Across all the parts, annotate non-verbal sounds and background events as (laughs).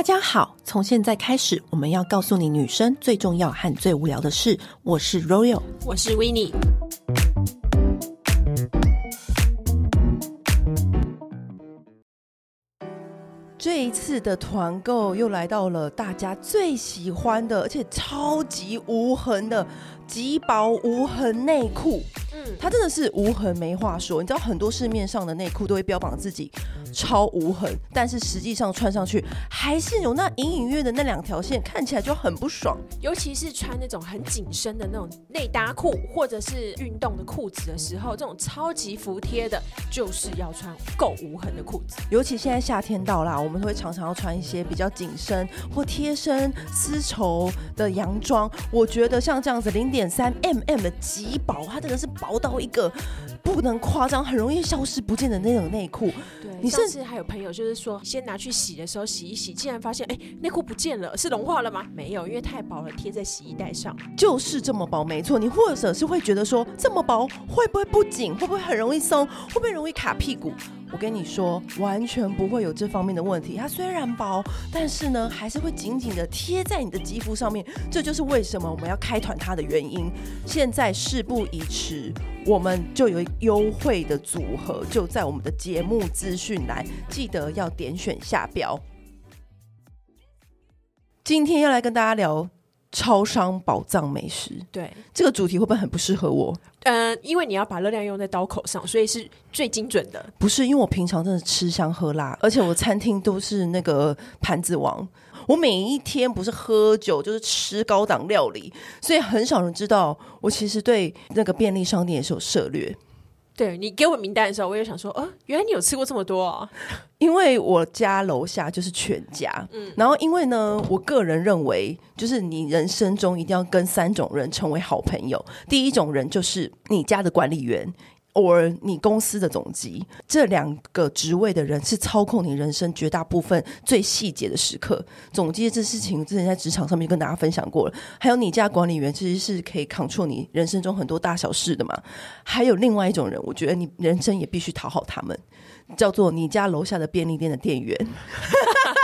大家好，从现在开始，我们要告诉你女生最重要和最无聊的事。我是 Royal，我是 Winnie。这一次的团购又来到了大家最喜欢的，而且超级无痕的极薄无痕内裤。嗯，它真的是无痕没话说。你知道很多市面上的内裤都会标榜自己超无痕，但是实际上穿上去还是有那隐隐约的那两条线，看起来就很不爽。尤其是穿那种很紧身的那种内搭裤，或者是运动的裤子的时候，这种超级服帖的，就是要穿够无痕的裤子。尤其现在夏天到啦，我们会常常要穿一些比较紧身或贴身丝绸的洋装。我觉得像这样子零点三 mm 的极薄，它真的是薄到一个不能夸张，很容易消失不见的那种内裤。对，你甚至还有朋友就是说，先拿去洗的时候洗一洗，竟然发现哎，内裤不见了，是融化了吗？没有，因为太薄了，贴在洗衣袋上，就是这么薄，没错。你或者是会觉得说，这么薄会不会不紧？会不会很容易松？会不会容易卡屁股？我跟你说，完全不会有这方面的问题。它虽然薄，但是呢，还是会紧紧的贴在你的肌肤上面。这就是为什么我们要开团它的原因。现在事不宜迟，我们就有优惠的组合，就在我们的节目资讯栏，记得要点选下标。今天要来跟大家聊超商宝藏美食。对，这个主题会不会很不适合我？嗯、呃，因为你要把热量用在刀口上，所以是最精准的。不是，因为我平常真的吃香喝辣，而且我餐厅都是那个盘子王。我每一天不是喝酒就是吃高档料理，所以很少人知道我其实对那个便利商店也是有涉猎。对，你给我名单的时候，我也想说，哦，原来你有吃过这么多啊！因为我家楼下就是全家，嗯，然后因为呢，我个人认为，就是你人生中一定要跟三种人成为好朋友。第一种人就是你家的管理员。偶尔你公司的总机，这两个职位的人是操控你人生绝大部分最细节的时刻。总机这事情之前在职场上面跟大家分享过了。还有你家管理员其实是可以 control 你人生中很多大小事的嘛。还有另外一种人，我觉得你人生也必须讨好他们，叫做你家楼下的便利店的店员。(laughs)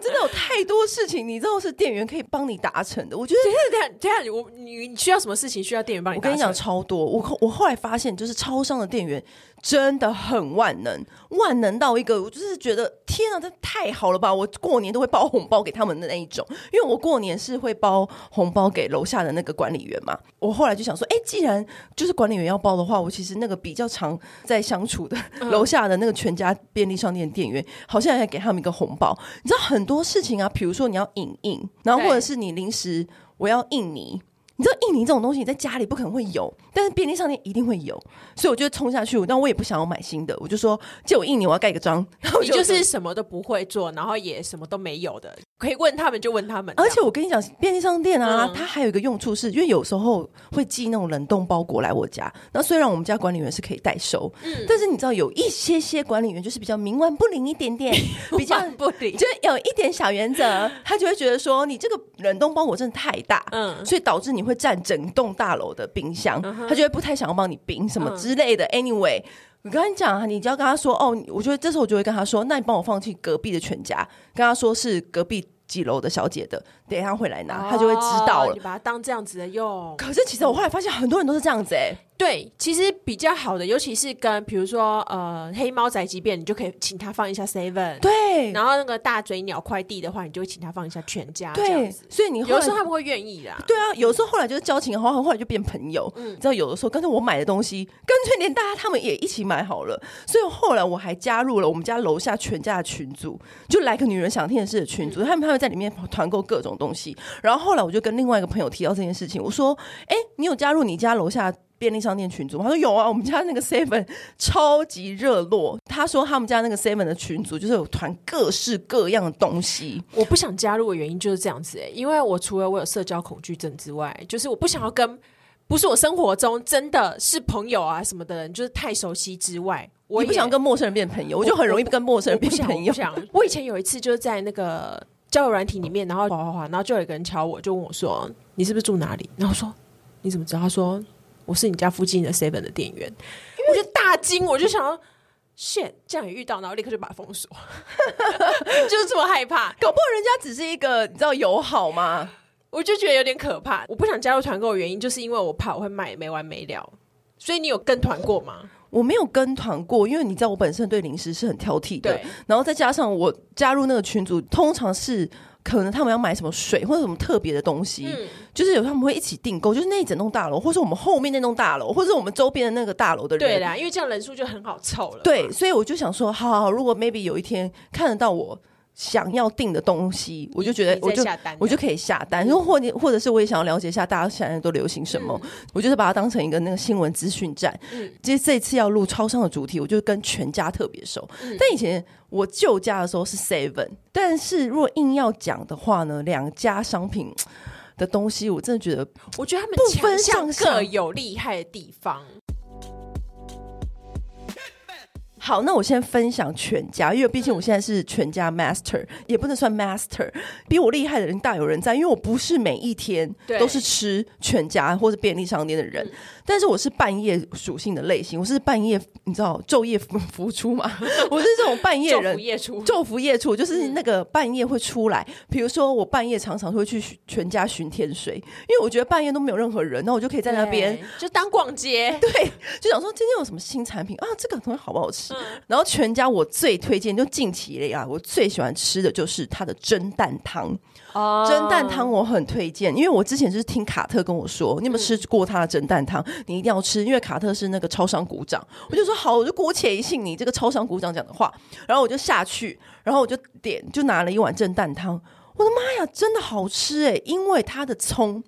我真的有太多事情，你知道是店员可以帮你达成的。我觉得等一下，等一下，我你你需要什么事情需要店员帮你成？我跟你讲超多。我我后来发现，就是超商的店员真的很万能，万能到一个，我就是觉得天啊，这太好了吧！我过年都会包红包给他们的那一种，因为我过年是会包红包给楼下的那个管理员嘛。我后来就想说，哎，既然就是管理员要包的话，我其实那个比较常在相处的 (laughs) 楼下的那个全家便利商店店员，好像也给他们一个红包。你知道很。很多事情啊，比如说你要影印，然后或者是你临时我要印泥。你知道印尼这种东西，你在家里不可能会有，但是便利商店一定会有，所以我就冲下去。但我也不想要买新的，我就说借我印尼，我要盖个章。(laughs) 然后就，你就是什么都不会做，然后也什么都没有的，可以问他们就问他们。而且我跟你讲，便利商店啊，嗯、它还有一个用处是，因为有时候会寄那种冷冻包裹来我家。那虽然我们家管理员是可以代收，嗯，但是你知道有一些些管理员就是比较冥顽不灵一点点，比较不灵，就有一点小原则，他就会觉得说你这个冷冻包裹真的太大，嗯，所以导致你会。会占整栋大楼的冰箱，uh. 他就会不太想要帮你冰什么之类的。Uh. Anyway，我跟你讲，你只要跟他说哦，我觉得这时候我就会跟他说，那你帮我放弃隔壁的全家，跟他说是隔壁几楼的小姐的，等一下会来拿，oh, 他就会知道了。你把它当这样子的用。可是其实我后来发现，很多人都是这样子哎、欸。对，其实比较好的，尤其是跟比如说呃黑猫宅急便，你就可以请他放一下 seven。对，然后那个大嘴鸟快递的话，你就会请他放一下全家。对，所以你有时候他们会愿意啦。对啊，有时候后来就是交情好，后来就变朋友。嗯，知道有的时候，干脆我买的东西，干脆连大家他们也一起买好了。所以后来我还加入了我们家楼下全家的群组，就来个女人想听的事的群组，他们他们在里面团购各种东西。然后后来我就跟另外一个朋友提到这件事情，我说：“哎，你有加入你家楼下？”便利商店群组，他说有啊，我们家那个 seven 超级热络。他说他们家那个 seven 的群组就是有团各式各样的东西。我不想加入的原因就是这样子哎、欸，因为我除了我有社交恐惧症之外，就是我不想要跟不是我生活中真的是朋友啊什么的人，就是太熟悉之外，我也不想跟陌生人变朋友，我，我就很容易跟陌生人变朋友。我，我，我，我以前有一次就是在那个交友软体里面，然后滑滑滑，然后就有一个人敲我，就问我说：“你是不是住哪里？”然后我说：“你怎么知道？”他说。我是你家附近的 Seven 的店员，我就大惊，我就想要 shit，这样也遇到，然后立刻就把它封锁，(laughs) 就是这么害怕。搞不好人家只是一个你知道友好吗？我就觉得有点可怕。我不想加入团购的原因，就是因为我怕我会买没完没了。所以你有跟团过吗？我没有跟团过，因为你知道我本身对零食是很挑剔的，对然后再加上我加入那个群组，通常是可能他们要买什么水或者什么特别的东西，嗯、就是有他们会一起订购，就是那一整栋大楼，或是我们后面那栋大楼，或者我们周边的那个大楼的人，对啦，因为这样人数就很好凑了。对，所以我就想说，好好好，如果 maybe 有一天看得到我。想要订的东西，我就觉得我就我就可以下单。然后或或者是我也想要了解一下大家现在都流行什么，嗯、我就是把它当成一个那个新闻资讯站。嗯，其实这次要录超商的主题，我就跟全家特别熟。嗯、但以前我旧家的时候是 Seven，但是如果硬要讲的话呢，两家商品的东西，我真的觉得，我觉得他们不分上下各有厉害的地方。好，那我先分享全家，因为毕竟我现在是全家 master，也不能算 master，比我厉害的人大有人在，因为我不是每一天都是吃全家或者便利商店的人。但是我是半夜属性的类型，我是半夜，你知道昼夜浮出嘛？(laughs) 我是这种半夜人，昼伏夜出，昼伏夜出就是那个半夜会出来。比如说我半夜常常会去全家巡天水，因为我觉得半夜都没有任何人，那我就可以在那边就当逛街。(laughs) 对，就想说今天有什么新产品啊？这个东西好不好吃？嗯、然后全家我最推荐就近期类啊，我最喜欢吃的就是它的蒸蛋汤。哦，蒸蛋汤我很推荐，因为我之前就是听卡特跟我说，你有没有吃过他的蒸蛋汤？你一定要吃，因为卡特是那个超商股长。我就说好，我就姑且一信你这个超商股长讲的话，然后我就下去，然后我就点，就拿了一碗蒸蛋汤。我的妈呀，真的好吃诶，因为它的葱。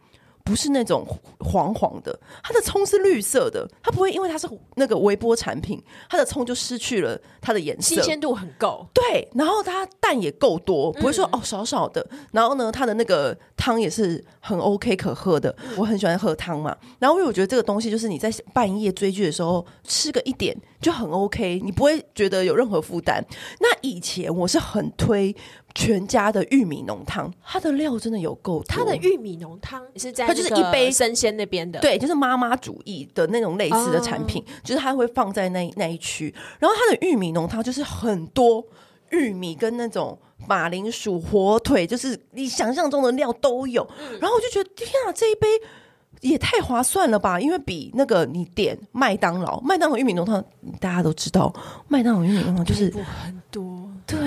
不是那种黄黄的，它的葱是绿色的，它不会因为它是那个微波产品，它的葱就失去了它的颜色，新鲜度很够。对，然后它蛋也够多，不会说、嗯、哦少少的。然后呢，它的那个汤也是很 OK 可喝的，我很喜欢喝汤嘛。然后因为我觉得这个东西就是你在半夜追剧的时候吃个一点就很 OK，你不会觉得有任何负担。那以前我是很推。全家的玉米浓汤，它的料真的有够多。它的玉米浓汤是在它就是一杯生鲜那边的，对，就是妈妈主义的那种类似的产品，哦、就是它会放在那那一区。然后它的玉米浓汤就是很多玉米跟那种马铃薯、火腿，就是你想象中的料都有。嗯、然后我就觉得天啊，这一杯也太划算了吧！因为比那个你点麦当劳，麦当劳玉米浓汤大家都知道，麦当劳玉米浓汤就是很多，对。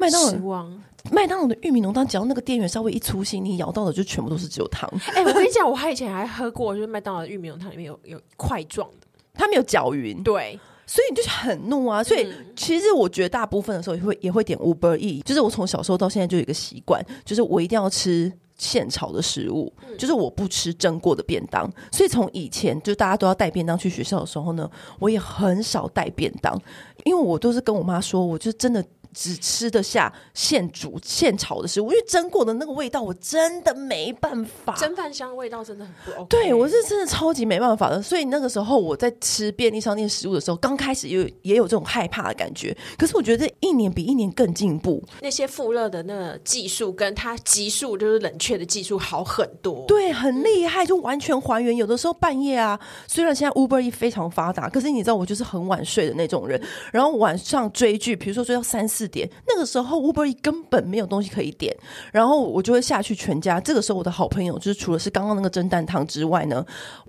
麦当劳，麦当劳的玉米浓汤，只要那个店员稍微一粗心，你咬到的就全部都是只有汤。哎、欸，我跟你讲，我还以前还喝过，就是麦当劳的玉米浓汤里面有有块状的，它没有搅匀。对，所以你就很怒啊。所以、嗯、其实我觉得大部分的时候也会也会点 Uber E，就是我从小时候到现在就有一个习惯，就是我一定要吃现炒的食物，嗯、就是我不吃蒸过的便当。所以从以前就大家都要带便当去学校的时候呢，我也很少带便当，因为我都是跟我妈说，我就真的。只吃得下现煮现炒的食物，因为蒸过的那个味道我真的没办法。蒸饭香味道真的很不 OK。对，我是真的超级没办法的。所以那个时候我在吃便利商店食物的时候，刚开始也有也有这种害怕的感觉。可是我觉得一年比一年更进步。那些复热的那个技术，跟它急速就是冷却的技术好很多。对，很厉害，就完全还原。有的时候半夜啊，虽然现在 Uber E 非常发达，可是你知道我就是很晚睡的那种人。然后晚上追剧，比如说追到三四。四点，那个时候 Uber E 根本没有东西可以点，然后我就会下去全家。这个时候我的好朋友就是除了是刚刚那个蒸蛋汤之外呢，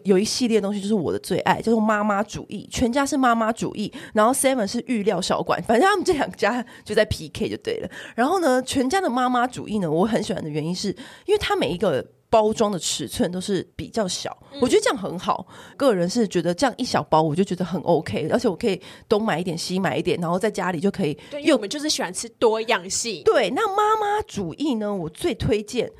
有一系列东西就是我的最爱，叫做妈妈主义。全家是妈妈主义，然后 Seven 是预料小馆，反正他们这两家就在 PK 就对了。然后呢，全家的妈妈主义呢，我很喜欢的原因是因为它每一个。包装的尺寸都是比较小，嗯、我觉得这样很好。个人是觉得这样一小包，我就觉得很 OK，而且我可以东买一点，西买一点，然后在家里就可以。对，因为我们就是喜欢吃多样性。对，那妈妈主义呢？我最推荐，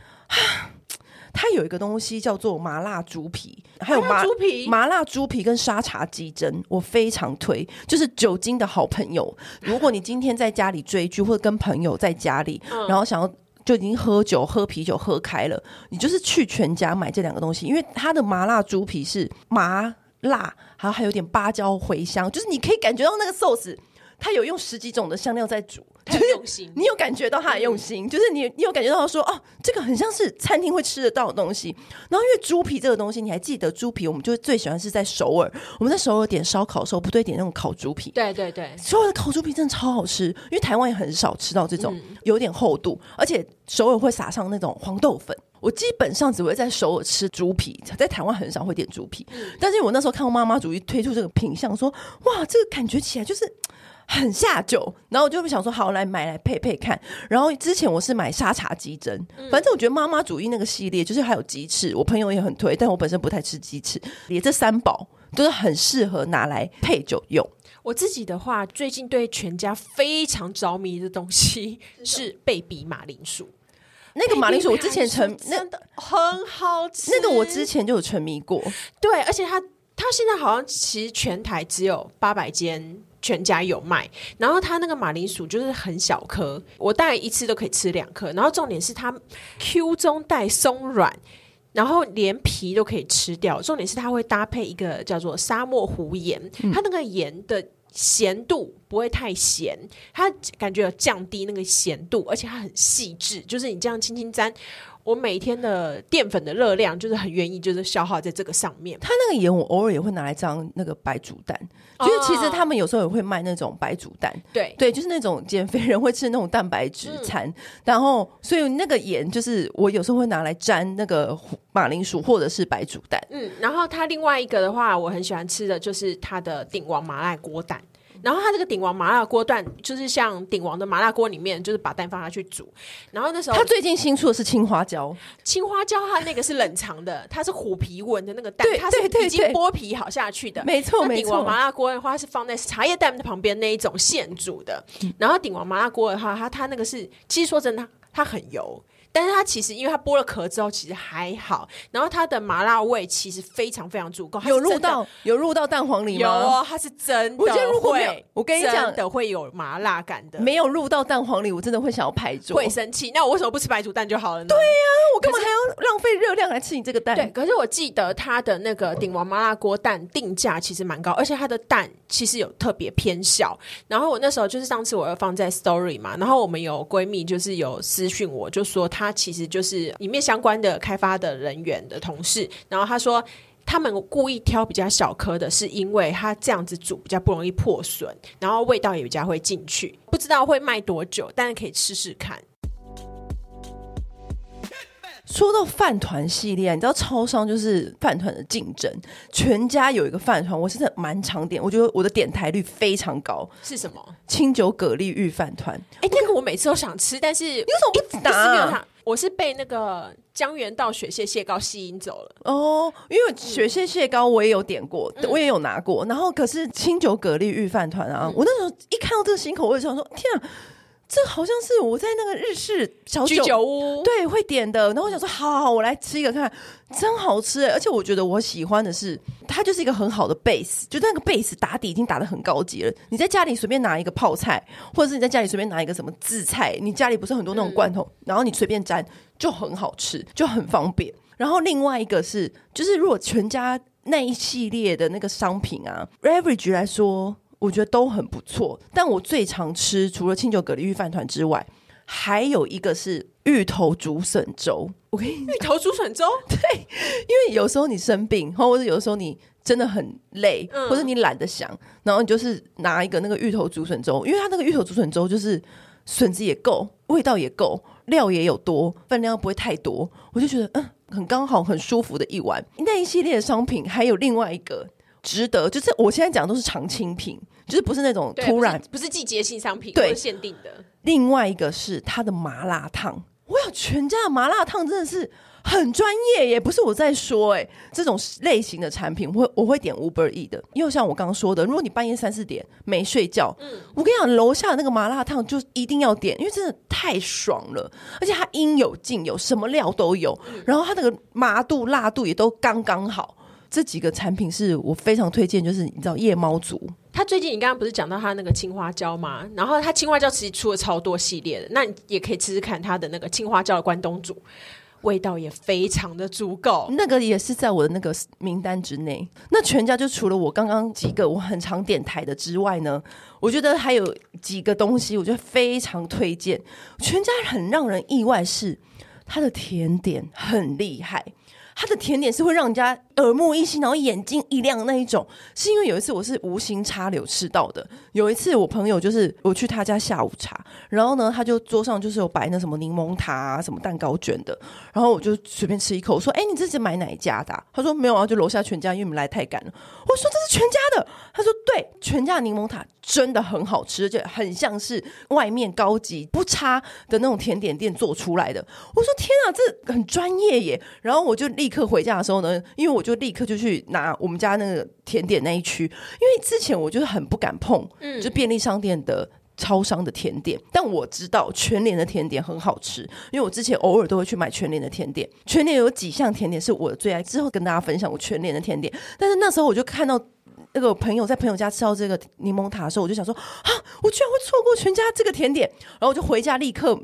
它有一个东西叫做麻辣猪皮，还有麻猪皮、麻辣猪皮跟沙茶鸡胗，我非常推。就是酒精的好朋友，如果你今天在家里追剧，或者跟朋友在家里，嗯、然后想要。就已经喝酒、喝啤酒喝开了，你就是去全家买这两个东西，因为它的麻辣猪皮是麻辣，还有还有点芭蕉茴香，就是你可以感觉到那个寿司，它有用十几种的香料在煮，很用心，你有感觉到他的用心，嗯、就是你你有感觉到说哦，这个很像是餐厅会吃得到的东西。然后因为猪皮这个东西，你还记得猪皮，我们就最喜欢是在首尔，我们在首尔点烧烤的时候，不对点那种烤猪皮。对对对，首尔的烤猪皮真的超好吃，因为台湾也很少吃到这种有点厚度，嗯、而且首尔会撒上那种黄豆粉。我基本上只会在首尔吃猪皮，在台湾很少会点猪皮。嗯、但是我那时候看到妈妈主义推出这个品相，说哇，这个感觉起来就是。很下酒，然后我就想说，好，来买来配配看。然后之前我是买沙茶鸡胗，反正我觉得妈妈主义那个系列就是还有鸡翅，我朋友也很推，但我本身不太吃鸡翅。也这三宝都是很适合拿来配酒用。我自己的话，最近对全家非常着迷的东西 (laughs) 是贝比马铃薯。那个马铃薯我之前沉真的很好吃，那个我之前就有沉迷过。对，而且它它现在好像其实全台只有八百间。全家有卖，然后它那个马铃薯就是很小颗，我大概一次都可以吃两颗。然后重点是它 Q 中带松软，然后连皮都可以吃掉。重点是它会搭配一个叫做沙漠湖盐，它那个盐的咸度不会太咸，它感觉有降低那个咸度，而且它很细致，就是你这样轻轻沾。我每天的淀粉的热量就是很愿意，就是消耗在这个上面。它那个盐我偶尔也会拿来装那个白煮蛋，哦、就是其实他们有时候也会卖那种白煮蛋。对对，就是那种减肥人会吃那种蛋白质餐。嗯、然后，所以那个盐就是我有时候会拿来沾那个马铃薯或者是白煮蛋。嗯，然后它另外一个的话，我很喜欢吃的就是它的鼎王麻辣锅蛋。然后它这个鼎王麻辣锅蛋，就是像鼎王的麻辣锅里面，就是把蛋放下去煮。然后那时候，它最近新出的是青花椒，青花椒它那个是冷藏的，它是虎皮纹的那个蛋，它是已经剥皮好下去的。没错，没错。鼎王麻辣锅的话是放在茶叶蛋的旁边那一种现煮的。然后鼎王麻辣锅的话，它它那个是，其实说真的，它很油。但是它其实，因为它剥了壳之后，其实还好。然后它的麻辣味其实非常非常足够，有入到有入到蛋黄里吗？有哦，它是真的。我觉得如果没有，我跟你讲的会有麻辣感的。没有入到蛋黄里，我真的会想要排桌，会生气。那我为什么不吃白煮蛋就好了呢？对呀、啊，我干嘛还要浪费热量来吃你这个蛋？对，可是我记得它的那个鼎王麻辣锅蛋定价其实蛮高，而且它的蛋其实有特别偏小。然后我那时候就是上次我要放在 Story 嘛，然后我们有闺蜜就是有私讯我，就说它其实就是。里面相关的开发的人员的同事，然后他说他们故意挑比较小颗的，是因为他这样子煮比较不容易破损，然后味道也比较会进去。不知道会卖多久，但是可以试试看。说到饭团系列，你知道超商就是饭团的竞争。全家有一个饭团，我是真的蛮常点，我觉得我的点台率非常高。是什么？清酒蛤蜊玉饭团。哎、欸，那个我每次都想吃，但是你为什么不打？我是被那个江原道雪蟹蟹膏吸引走了哦，因为雪蟹蟹膏我也有点过，嗯、我也有拿过。然后可是清酒蛤蜊御饭团啊，嗯、我那时候一看到这个新口味，我就想说天啊！这好像是我在那个日式小酒，酒屋对会点的，然后我想说，好好好，我来吃一个看，真好吃，而且我觉得我喜欢的是，它就是一个很好的 base，就那个 base 打底已经打的很高级了。你在家里随便拿一个泡菜，或者是你在家里随便拿一个什么渍菜，你家里不是很多那种罐头，嗯、然后你随便沾就很好吃，就很方便。然后另外一个是，就是如果全家那一系列的那个商品啊，average 来说。我觉得都很不错，但我最常吃除了清酒蛤蜊御饭团之外，还有一个是芋头竹笋粥。我跟你芋头竹笋粥，(laughs) 对，因为有时候你生病，或者有时候你真的很累，嗯、或者你懒得想，然后你就是拿一个那个芋头竹笋粥，因为它那个芋头竹笋粥就是笋子也够，味道也够，料也有多，分量不会太多，我就觉得嗯，很刚好，很舒服的一碗。那一系列的商品还有另外一个。值得，就是我现在讲的都是常青品，就是不是那种突然，不是，季节性商品，对，限定的。另外一个是它的麻辣烫，我想全家的麻辣烫真的是很专业耶，不是我在说哎，这种类型的产品我会我会点 Uber E 的，因为像我刚刚说的，如果你半夜三四点没睡觉，嗯，我跟你讲，楼下那个麻辣烫就一定要点，因为真的太爽了，而且它应有尽有，什么料都有，然后它那个麻度辣度也都刚刚好。这几个产品是我非常推荐，就是你知道夜猫族，他最近你刚刚不是讲到他那个青花椒吗？然后他青花椒其实出了超多系列的，那你也可以吃吃看他的那个青花椒的关东煮。味道也非常的足够。那个也是在我的那个名单之内。那全家就除了我刚刚几个我很常点台的之外呢，我觉得还有几个东西，我觉得非常推荐。全家很让人意外是它的甜点很厉害。它的甜点是会让人家耳目一新，然后眼睛一亮那一种。是因为有一次我是无心插柳吃到的。有一次我朋友就是我去他家下午茶，然后呢，他就桌上就是有摆那什么柠檬塔啊，什么蛋糕卷的，然后我就随便吃一口，我说：“哎，你这是买哪一家的？”他说：“没有啊，就楼下全家，因为我们来太赶了。”我说：“这是全家的。”他说：“对，全家柠檬塔真的很好吃，而且很像是外面高级不差的那种甜点店做出来的。”我说：“天啊，这很专业耶！”然后我就立刻回家的时候呢，因为我就立刻就去拿我们家那个甜点那一区，因为之前我就是很不敢碰，嗯，就便利商店的超商的甜点，但我知道全联的甜点很好吃，因为我之前偶尔都会去买全联的甜点，全联有几项甜点是我的最爱，之后跟大家分享我全联的甜点，但是那时候我就看到。那个朋友在朋友家吃到这个柠檬塔的时候，我就想说啊，我居然会错过全家这个甜点，然后我就回家立刻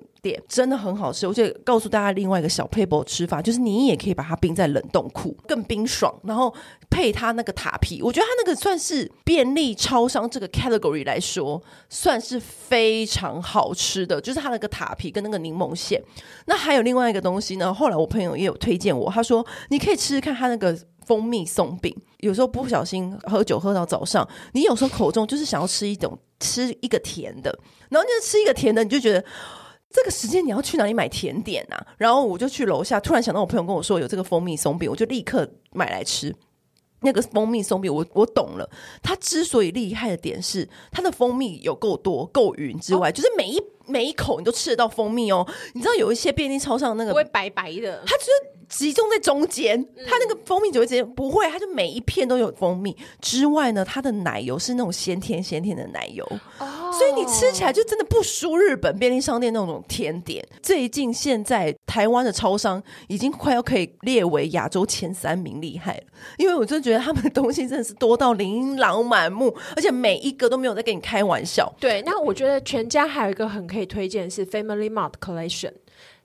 真的很好吃。我就告诉大家另外一个小撇步吃法，就是你也可以把它冰在冷冻库，更冰爽，然后配它那个塔皮，我觉得它那个算是便利超商这个 category 来说，算是非常好吃的，就是它那个塔皮跟那个柠檬馅。那还有另外一个东西呢，后来我朋友也有推荐我，他说你可以吃吃看它那个。蜂蜜松饼，有时候不小心喝酒喝到早上，你有时候口中就是想要吃一种吃一个甜的，然后就吃一个甜的，你就觉得这个时间你要去哪里买甜点啊？然后我就去楼下，突然想到我朋友跟我说有这个蜂蜜松饼，我就立刻买来吃。那个蜂蜜松饼，我我懂了，它之所以厉害的点是它的蜂蜜有够多够匀之外，哦、就是每一每一口你都吃得到蜂蜜哦。你知道有一些便利超商那个不会白白的，它就是。集中在中间，它那个蜂蜜只会直接不会，它就每一片都有蜂蜜。之外呢，它的奶油是那种鲜甜鲜甜的奶油，哦，所以你吃起来就真的不输日本便利商店那种甜点。最近现在台湾的超商已经快要可以列为亚洲前三名厉害了，因为我真的觉得他们的东西真的是多到琳琅满目，而且每一个都没有在跟你开玩笑。对，那我觉得全家还有一个很可以推荐是 Family Mart Collection。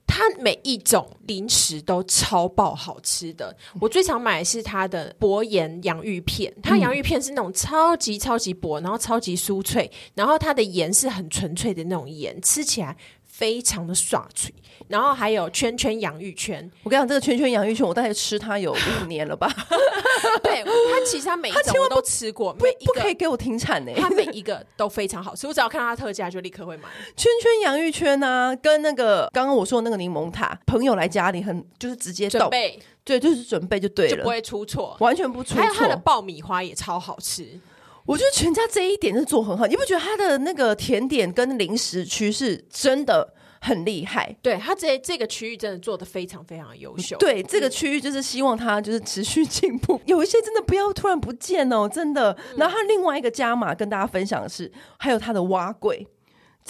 它每一种零食都超爆好吃的，我最常买的是它的薄盐洋芋片，它洋芋片是那种超级超级薄，然后超级酥脆，然后它的盐是很纯粹的那种盐，吃起来。非常的爽脆，然后还有圈圈洋芋圈。我跟你讲，这个圈圈洋芋圈，我大概吃它有五年了吧。(laughs) 对，它其实它每一种我都吃过，每一个不可以给我停产呢。它每一个都非常好吃，我只要看到它特价就立刻会买。圈圈洋芋圈呢、啊，跟那个刚刚我说的那个柠檬塔，朋友来家里很就是直接准备，对，就是准备就对了，就不会出错，完全不出错。还有它的爆米花也超好吃。我觉得全家这一点是做很好，你不觉得他的那个甜点跟零食区是真的很厉害？对，他这这个区域真的做的非常非常优秀。对，这个区域就是希望他就是持续进步，(laughs) 有一些真的不要突然不见哦，真的。然后他另外一个加码跟大家分享的是，还有他的碗粿。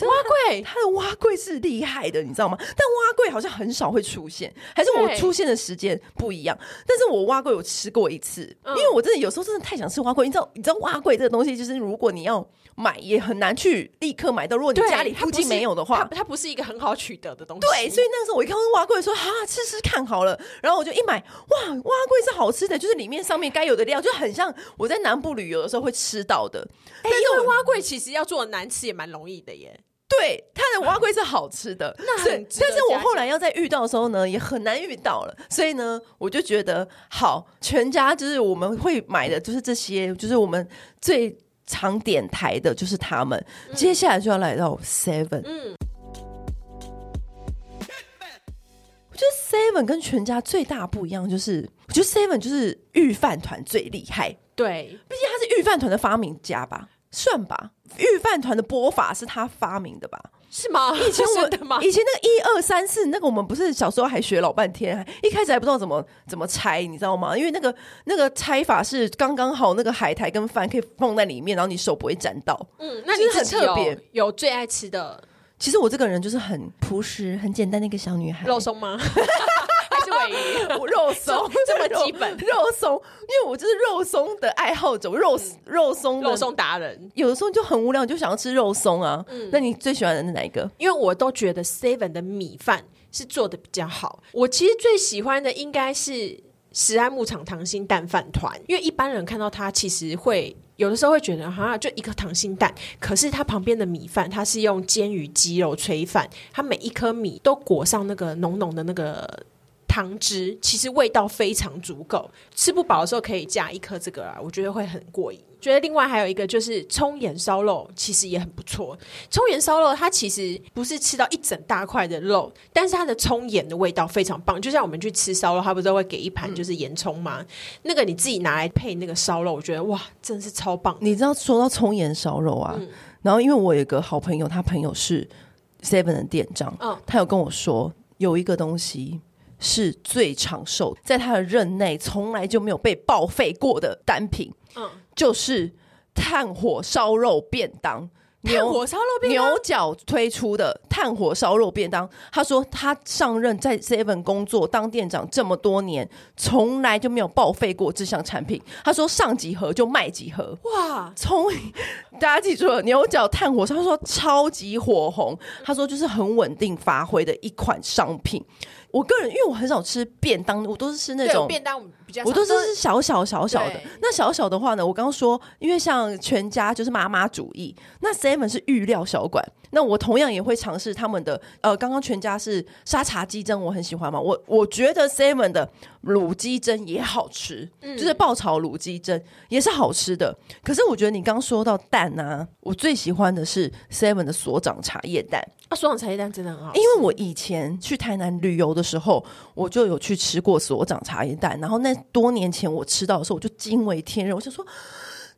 碗粿，它的蛙桂是厉害的，你知道吗？但蛙桂好像很少会出现，还是我出现的时间不一样。但是我蛙桂有吃过一次，因为我真的有时候真的太想吃蛙桂。你知道，你知道蛙桂这个东西，就是如果你要买，也很难去立刻买到。如果你家里附近没有的话，它，它不是一个很好取得的东西。对，所以那时候我一看到碗粿，说啊，吃吃看好了。然后我就一买，哇，碗粿是好吃的，就是里面上面该有的料，就很像我在南部旅游的时候会吃到的。但是因为碗粿其实要做的难吃也蛮容易的耶。对，它的碗粿是好吃的，(laughs) 那很但是我后来要在遇到的时候呢，也很难遇到了。所以呢，我就觉得好，全家就是我们会买的，就是这些，就是我们最常点台的，就是他们。嗯、接下来就要来到 Seven，嗯，我觉得 Seven 跟全家最大不一样，就是我觉得 Seven 就是御饭团最厉害，对，毕竟他是御饭团的发明家吧。算吧，御饭团的播法是他发明的吧？是吗？以前我 (laughs) 以前那个一二三四那个，我们不是小时候还学老半天，一开始还不知道怎么怎么拆，你知道吗？因为那个那个拆法是刚刚好，那个海苔跟饭可以放在里面，然后你手不会沾到。嗯，那你很特别，有最爱吃的。其实我这个人就是很朴实、很简单的一个小女孩。肉松吗？(laughs) (laughs) (laughs) 肉松这么基本，肉松，因为我就是肉松的爱好者，肉肉松肉松达人。有的时候就很无聊，就想要吃肉松啊。嗯，那你最喜欢的是哪一个？因为我都觉得 Seven 的米饭是做的比较好。我其实最喜欢的应该是食安牧场溏心蛋饭团，因为一般人看到它，其实会有的时候会觉得好像就一个溏心蛋，可是它旁边的米饭，它是用煎鱼鸡肉炊饭，它每一颗米都裹上那个浓浓的那个。汤汁其实味道非常足够，吃不饱的时候可以加一颗这个啊，我觉得会很过瘾。觉得另外还有一个就是葱盐烧肉，其实也很不错。葱盐烧肉它其实不是吃到一整大块的肉，但是它的葱盐的味道非常棒。就像我们去吃烧肉，它不是都会给一盘就是盐葱吗？嗯、那个你自己拿来配那个烧肉，我觉得哇，真的是超棒。你知道说到葱盐烧肉啊，嗯、然后因为我有一个好朋友，他朋友是 Seven 的店长，嗯，他有跟我说有一个东西。是最长寿，在他的任内从来就没有被报废过的单品，嗯，就是炭火烧肉便当。炭火烧肉便当，牛角推出的炭火烧肉便当。他说他上任在 Seven 工作当店长这么多年，从来就没有报废过这项产品。他说上几盒就卖几盒，哇！从大家记住了，牛角炭火烧，他说超级火红。他说就是很稳定发挥的一款商品。我个人因为我很少吃便当，我都是吃那种便当，比较我都是吃小小小小的。那小小的话呢，我刚刚说，因为像全家就是妈妈主义，那 Seven 是预料小馆。那我同样也会尝试他们的，呃，刚刚全家是沙茶鸡胗，我很喜欢嘛。我我觉得 Seven 的卤鸡胗也好吃，嗯、就是爆炒卤鸡胗也是好吃的。可是我觉得你刚说到蛋啊，我最喜欢的是 Seven 的所长茶叶蛋。啊，所长茶叶蛋真的很好。因为我以前去台南旅游的时候，我就有去吃过所长茶叶蛋，然后那多年前我吃到的时候，我就惊为天人，我就说。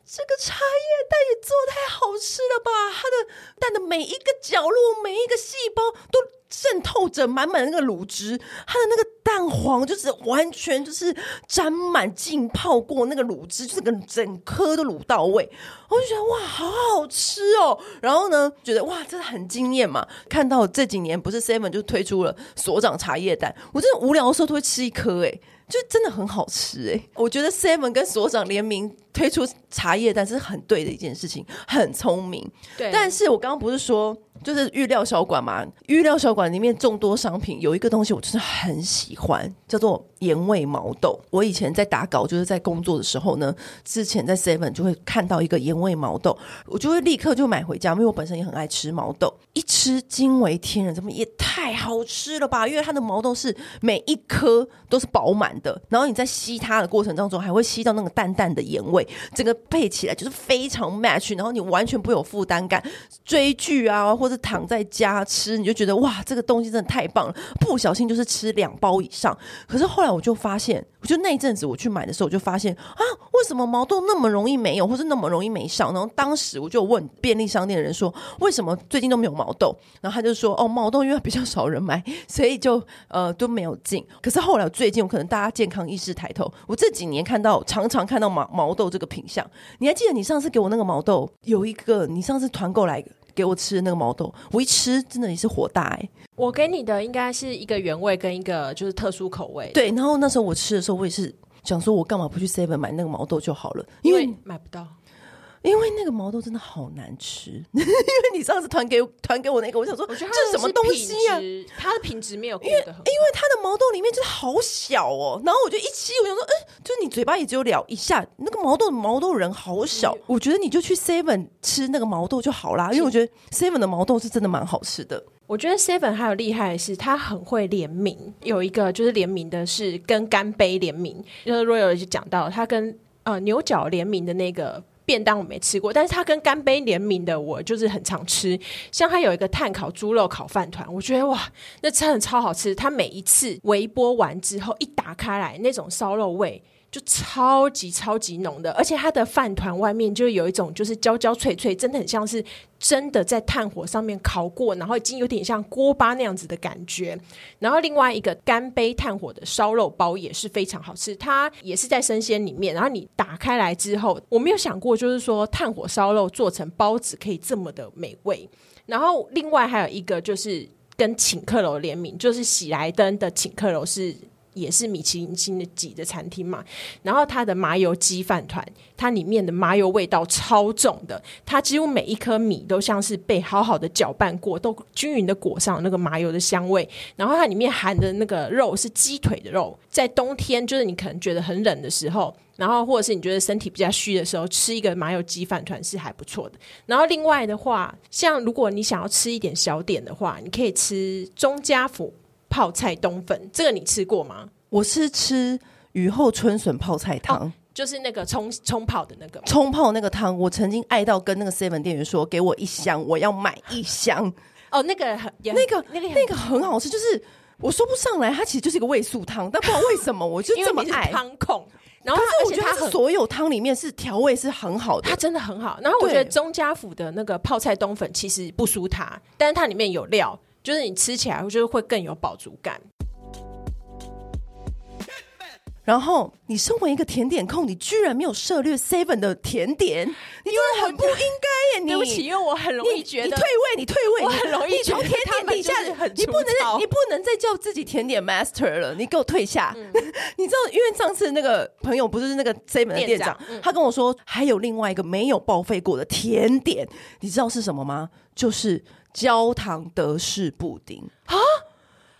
这个茶叶蛋也做太好吃了吧！它的蛋的每一个角落、每一个细胞都渗透着满满的那个卤汁，它的那个蛋黄就是完全就是沾满浸泡过那个卤汁，就是个整颗都卤到位。我就觉得哇，好好吃哦！然后呢，觉得哇，真的很惊艳嘛！看到这几年不是 Seven 就推出了所长茶叶蛋，我真的无聊的时候都会吃一颗诶。就真的很好吃哎、欸！我觉得 Seven 跟所长联名推出茶叶蛋是很对的一件事情，很聪明。对，但是我刚刚不是说。就是预料小馆嘛，预料小馆里面众多商品，有一个东西我真的很喜欢，叫做盐味毛豆。我以前在打稿，就是在工作的时候呢，之前在 Seven 就会看到一个盐味毛豆，我就会立刻就买回家，因为我本身也很爱吃毛豆，一吃惊为天人，怎么也太好吃了吧？因为它的毛豆是每一颗都是饱满的，然后你在吸它的过程当中，还会吸到那个淡淡的盐味，整个配起来就是非常 match，然后你完全不有负担感。追剧啊，或者躺在家吃，你就觉得哇，这个东西真的太棒了！不小心就是吃两包以上。可是后来我就发现，我就那一阵子我去买的时候，我就发现啊，为什么毛豆那么容易没有，或是那么容易没上？然后当时我就问便利商店的人说，为什么最近都没有毛豆？然后他就说，哦，毛豆因为比较少人买，所以就呃都没有进。可是后来最近，我可能大家健康意识抬头，我这几年看到常常看到毛毛豆这个品相。你还记得你上次给我那个毛豆有一个，你上次团购来。给我吃的那个毛豆，我一吃真的也是火大哎、欸！我给你的应该是一个原味跟一个就是特殊口味。对，然后那时候我吃的时候，我也是想说，我干嘛不去 Seven 买那个毛豆就好了？因为，因为买不到。因为那个毛豆真的好难吃，(laughs) 因为你上次团给团给我那个，我想说，我觉得这是什么东西啊？它的品质没有因为，因为它的毛豆里面真的好小哦。然后我就一吃，我想说，哎，就是你嘴巴也只有了一下，那个毛豆毛豆仁好小。嗯、我觉得你就去 Seven 吃那个毛豆就好啦，因为我觉得 Seven 的毛豆是真的蛮好吃的。我觉得 Seven 还有厉害的是，他很会联名，有一个就是联名的是跟干杯联名，就是 Royal 就讲到他跟呃牛角联名的那个。便当我没吃过，但是它跟干杯联名的，我就是很常吃。像它有一个炭烤猪肉烤饭团，我觉得哇，那真的超好吃。它每一次微波完之后，一打开来，那种烧肉味。就超级超级浓的，而且它的饭团外面就有一种就是焦焦脆脆，真的很像是真的在炭火上面烤过，然后已经有点像锅巴那样子的感觉。然后另外一个干杯炭火的烧肉包也是非常好吃，它也是在生鲜里面。然后你打开来之后，我没有想过就是说炭火烧肉做成包子可以这么的美味。然后另外还有一个就是跟请客楼联名，就是喜来登的请客楼是。也是米其林星的级的餐厅嘛。然后它的麻油鸡饭团，它里面的麻油味道超重的，它几乎每一颗米都像是被好好的搅拌过，都均匀的裹上那个麻油的香味。然后它里面含的那个肉是鸡腿的肉，在冬天就是你可能觉得很冷的时候。然后，或者是你觉得身体比较虚的时候，吃一个麻油鸡饭团是还不错的。然后，另外的话，像如果你想要吃一点小点的话，你可以吃钟家福泡菜冬粉，这个你吃过吗？我是吃雨后春笋泡菜汤，哦，就是那个冲冲泡的那个冲泡那个汤。我曾经爱到跟那个 seven 店员说：“给我一箱，我要买一箱。”哦，那个很那个那个那个很好吃，就是我说不上来，它其实就是一个味素汤，但不知道为什么我就 (laughs) 这么爱汤控。然后，而且它所有汤里面是调味是很好的，它真的很好。然后我觉得钟家府的那个泡菜冬粉其实不输它，但是它里面有料，就是你吃起来就是会更有饱足感。然后你身为一个甜点控，你居然没有涉猎 Seven 的甜点，你真的很不应该耶！你对不起，因为我很容易觉得你，你退位，你退位，我很容易从甜点底下，你不能，你不能再叫自己甜点 master 了，你给我退下。嗯、(laughs) 你知道，因为上次那个朋友不是那个 Seven 的店长，嗯、他跟我说还有另外一个没有报废过的甜点，你知道是什么吗？就是焦糖德式布丁啊。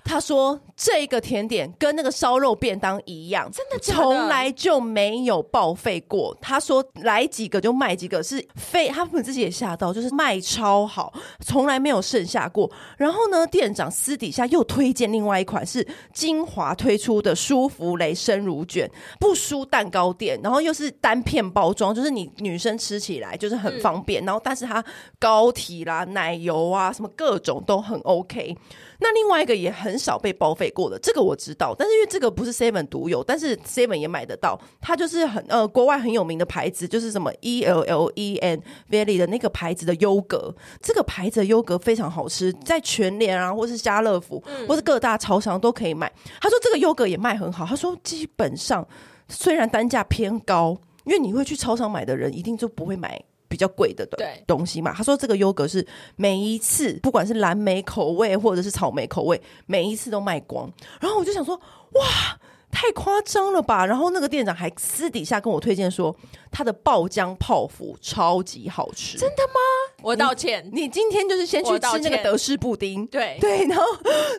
他说：“这个甜点跟那个烧肉便当一样，真的从来就没有报废过。”他说：“来几个就卖几个，是非他们自己也吓到，就是卖超好，从来没有剩下过。”然后呢，店长私底下又推荐另外一款是金华推出的舒芙蕾生乳卷，不输蛋糕店，然后又是单片包装，就是你女生吃起来就是很方便。嗯、然后，但是它膏体啦、奶油啊什么各种都很 OK。那另外一个也很少被报废过的，这个我知道，但是因为这个不是 Seven 独有，但是 Seven 也买得到，它就是很呃国外很有名的牌子，就是什么 E L L E N Valley 的那个牌子的优格，这个牌子的优格非常好吃，在全联啊，或是家乐福，或是各大超商都可以买。他说这个优格也卖很好，他说基本上虽然单价偏高，因为你会去超商买的人一定就不会买。比较贵的东西嘛，他说这个优格是每一次不管是蓝莓口味或者是草莓口味，每一次都卖光。然后我就想说，哇，太夸张了吧！然后那个店长还私底下跟我推荐说，他的爆浆泡芙超级好吃。真的吗？我道歉你，你今天就是先去吃那个德式布丁，对对，然后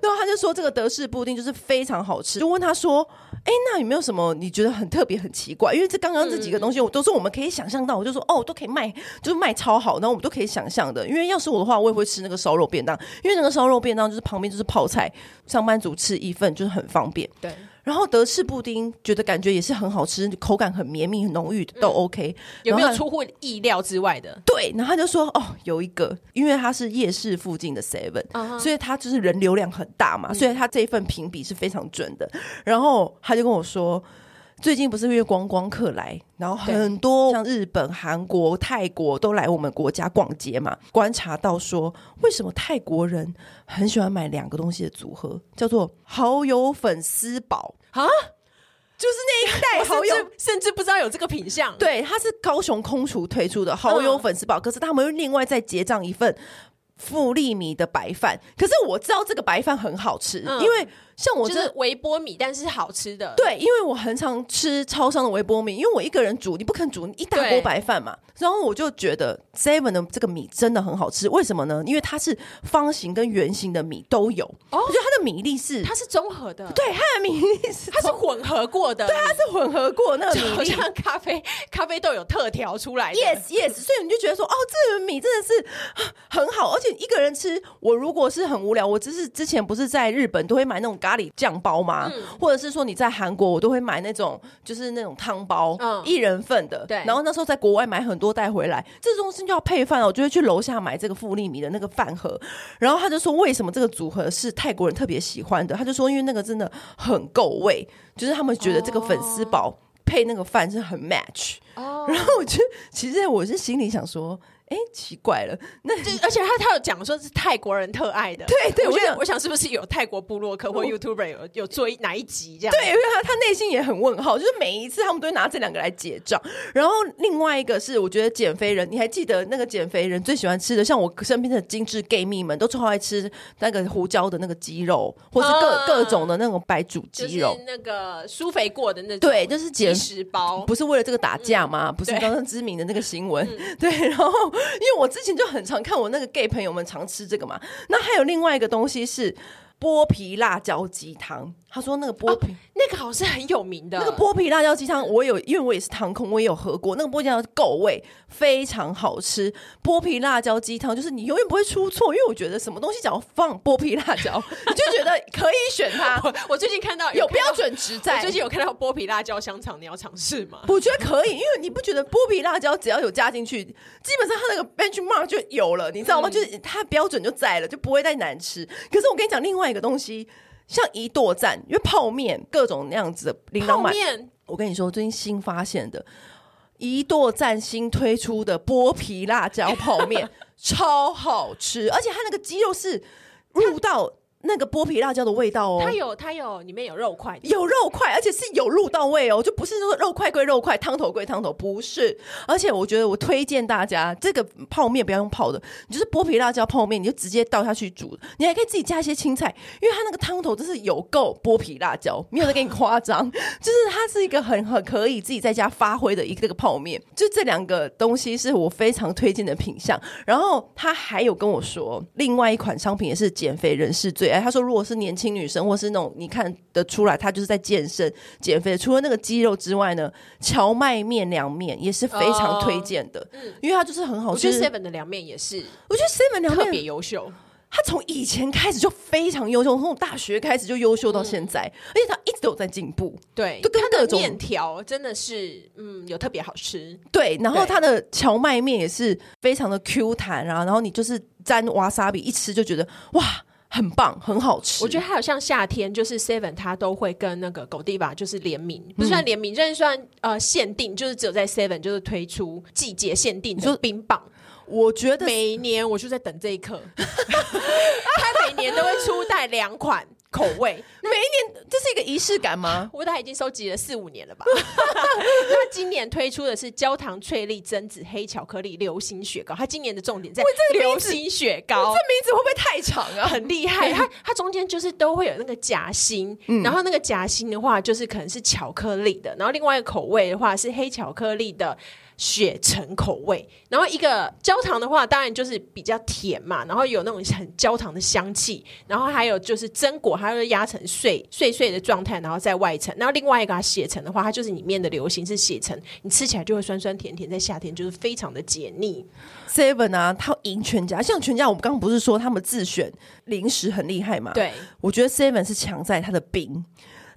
然后他就说这个德式布丁就是非常好吃，就问他说。哎，那有没有什么你觉得很特别、很奇怪？因为这刚刚这几个东西，我都是我们可以想象到。我就说，哦，都可以卖，就是卖超好，然后我们都可以想象的。因为要是我的话，我也会吃那个烧肉便当，因为那个烧肉便当就是旁边就是泡菜，上班族吃一份就是很方便。对。然后德式布丁，觉得感觉也是很好吃，口感很绵密、很浓郁，都 OK。有没有出乎意料之外的？对，然后他就说，哦，有一个，因为他是夜市附近的 Seven，、uh-huh. 所以他就是人流量很大嘛，所以他这一份评比是非常准的。然后他就跟我说。最近不是因为观光客来，然后很多像日本、韩国、泰国都来我们国家逛街嘛。观察到说，为什么泰国人很喜欢买两个东西的组合，叫做蚝油粉丝堡啊？就是那一代 (laughs) 蚝油，甚至不知道有这个品相。对，它是高雄空厨推出的蚝油粉丝堡，可是他们又另外再结账一份富利米的白饭。可是我知道这个白饭很好吃，嗯、因为。像我这、就是微波米，但是好吃的。对，因为我很常吃超商的微波米，因为我一个人煮，你不肯煮一大锅白饭嘛。然后我就觉得 Seven 的这个米真的很好吃，为什么呢？因为它是方形跟圆形的米都有。哦，我觉得它的米粒是它是综合的，对，它的米粒是它是混合过的，对，它是混合过那个米像咖啡咖啡豆有特调出来的。Yes Yes，所以你就觉得说，哦，这个米真的是很好，而且一个人吃，我如果是很无聊，我只是之前不是在日本都会买那种咖喱酱包。吗？嗯、或者是说你在韩国，我都会买那种就是那种汤包，嗯，一人份的。对，然后那时候在国外买很多带回来，这种东西就要配饭，我就会去楼下买这个富利米的那个饭盒。然后他就说，为什么这个组合是泰国人特别喜欢的？他就说，因为那个真的很够味，就是他们觉得这个粉丝堡配那个饭是很 match。哦，然后我就其实我是心里想说。哎，奇怪了，那就而且他他有讲说是泰国人特爱的，对对，我想我想是不是有泰国部落客或 YouTuber 有有做一哪一集这样？对，因为他他内心也很问号，就是每一次他们都会拿这两个来结账。然后另外一个是，我觉得减肥人，你还记得那个减肥人最喜欢吃的，像我身边的精致 gay 蜜们都超爱吃那个胡椒的那个鸡肉，或是各、啊、各种的那种白煮鸡肉，就是那个舒肥过的那种，对，就是减食包，不是为了这个打架吗？嗯、不是刚刚知名的那个新闻，对，(laughs) 对，然后因为我之前。就很常看我那个 gay 朋友们常吃这个嘛，那还有另外一个东西是剥皮辣椒鸡汤。他说那个剥皮、哦、那个好像很有名的，那个剥皮辣椒鸡汤，我有，因为我也是汤控，我也有喝过。那个剥皮辣椒够味，非常好吃。剥皮辣椒鸡汤就是你永远不会出错，因为我觉得什么东西只要放剥皮辣椒，(laughs) 你就觉得可以选它。我，我最近看到有标准值在，最近有看到剥皮辣椒香肠，你要尝试吗？我觉得可以，因为你不觉得剥皮辣椒只要有加进去，基本上它那个 benchmark 就有了，你知道吗？嗯、就是它标准就在了，就不会再难吃。可是我跟你讲另外一个东西。像一剁站，因为泡面各种那样子的琳琅满面。我跟你说，最近新发现的，一剁站新推出的剥皮辣椒泡面 (laughs) 超好吃，而且它那个鸡肉是入到。那个剥皮辣椒的味道哦，它有它有里面有肉块，有肉块，而且是有入到位哦，就不是说肉块归肉块，汤头归汤头，不是。而且我觉得我推荐大家这个泡面不要用泡的，你就是剥皮辣椒泡面，你就直接倒下去煮，你还可以自己加一些青菜，因为它那个汤头真是有够剥皮辣椒，没有在给你夸张，(laughs) 就是它是一个很很可以自己在家发挥的一个这个泡面。就这两个东西是我非常推荐的品相。然后他还有跟我说，另外一款商品也是减肥人士最爱。他说：“如果是年轻女生，或是那种你看得出来，她就是在健身减肥。除了那个肌肉之外呢，荞麦面凉面也是非常推荐的。嗯，因为它就是很好吃。我觉得 Seven 的凉面也是，我觉得 Seven 凉面特别优秀。他从以前开始就非常优秀，从大学开始就优秀到现在，而且他一直都有在进步。对，就跟各种面条真的是，嗯，有特别好吃。对，然后他的荞麦面也是非常的 Q 弹啊，然后你就是沾瓦萨比一吃就觉得哇。”很棒，很好吃。我觉得还有像夏天，就是 Seven 它都会跟那个 Godiva 就是联名，不算联名，就是算呃限定，就是只有在 Seven 就是推出季节限定的冰棒。我觉得每年我就在等这一刻，(laughs) 他每年都会出带两款。口味，(laughs) 每一年这是一个仪式感吗？我大概已经收集了四五年了吧。(laughs) 那今年推出的是焦糖脆粒榛子黑巧克力流心雪糕，它今年的重点在流心雪糕。这名字会不会太长啊？很厉害，(laughs) 它它中间就是都会有那个夹心，嗯、然后那个夹心的话就是可能是巧克力的，然后另外一个口味的话是黑巧克力的。雪橙口味，然后一个焦糖的话，当然就是比较甜嘛，然后有那种很焦糖的香气，然后还有就是榛果，它会压成碎碎碎的状态，然后在外层。然后另外一个血橙的话，它就是里面的流行是血橙，你吃起来就会酸酸甜甜，在夏天就是非常的解腻。Seven 啊，它赢全家，像全家，我们刚刚不是说他们自选零食很厉害嘛？对，我觉得 Seven 是强在它的冰。